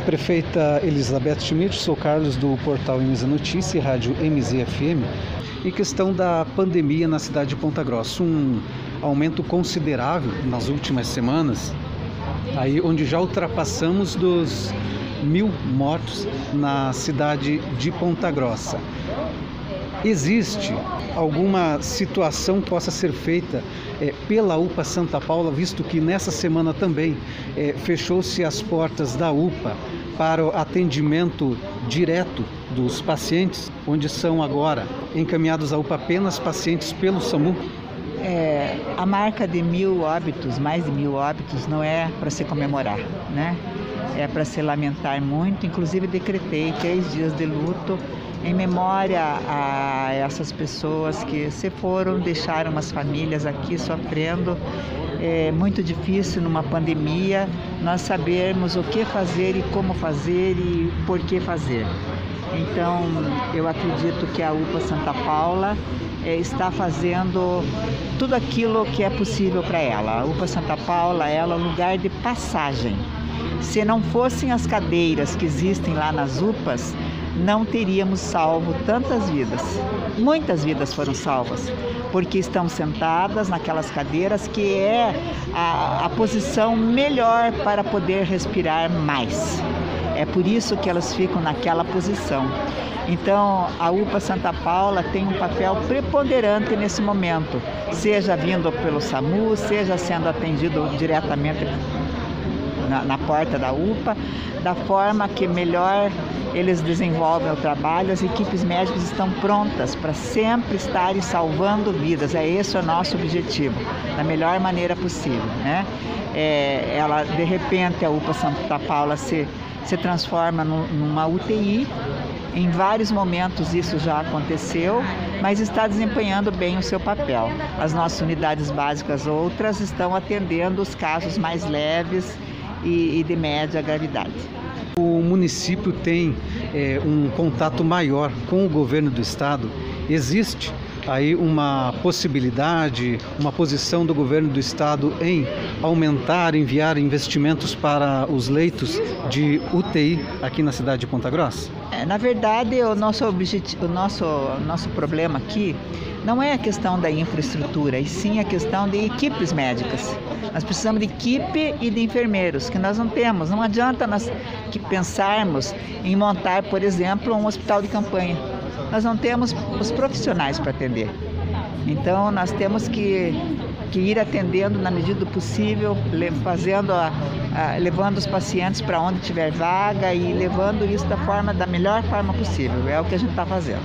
Prefeita Elizabeth Schmidt, sou Carlos do portal MZ Notícia e rádio MZFM. Em questão da pandemia na cidade de Ponta Grossa, um aumento considerável nas últimas semanas, aí onde já ultrapassamos dos mil mortos na cidade de Ponta Grossa. Existe alguma situação que possa ser feita é, pela UPA Santa Paula, visto que nessa semana também é, fechou-se as portas da UPA para o atendimento direto dos pacientes, onde são agora encaminhados à UPA apenas pacientes pelo SAMU? É, a marca de mil óbitos, mais de mil óbitos, não é para se comemorar, né? É para se lamentar muito. Inclusive decretei três dias de luto em memória a essas pessoas que se foram, deixaram as famílias aqui sofrendo. É muito difícil numa pandemia nós sabermos o que fazer e como fazer e por que fazer. Então, eu acredito que a UPA Santa Paula é, está fazendo tudo aquilo que é possível para ela. A UPA Santa Paula ela é um lugar de passagem. Se não fossem as cadeiras que existem lá nas UPAs, não teríamos salvo tantas vidas. Muitas vidas foram salvas, porque estão sentadas naquelas cadeiras que é a, a posição melhor para poder respirar mais. É por isso que elas ficam naquela posição. Então, a UPA Santa Paula tem um papel preponderante nesse momento, seja vindo pelo SAMU, seja sendo atendido diretamente na, na porta da UPA, da forma que melhor eles desenvolvem o trabalho, as equipes médicas estão prontas para sempre estarem salvando vidas. É esse o nosso objetivo, da melhor maneira possível. Né? É, ela, de repente, a UPA Santa Paula se, se transforma numa UTI. Em vários momentos isso já aconteceu, mas está desempenhando bem o seu papel. As nossas unidades básicas outras estão atendendo os casos mais leves e, e de média gravidade. O município tem é, um contato maior com o governo do estado. Existe aí uma possibilidade, uma posição do governo do estado em aumentar, enviar investimentos para os leitos de UTI aqui na cidade de Ponta Grossa? É, na verdade, o nosso objetivo, o nosso, nosso problema aqui não é a questão da infraestrutura, e sim a questão de equipes médicas. Nós precisamos de equipe e de enfermeiros, que nós não temos. Não adianta nós que pensarmos em montar, por exemplo, um hospital de campanha. Nós não temos os profissionais para atender. Então nós temos que, que ir atendendo na medida do possível, fazendo a, a, levando os pacientes para onde tiver vaga e levando isso da forma da melhor forma possível. É o que a gente está fazendo.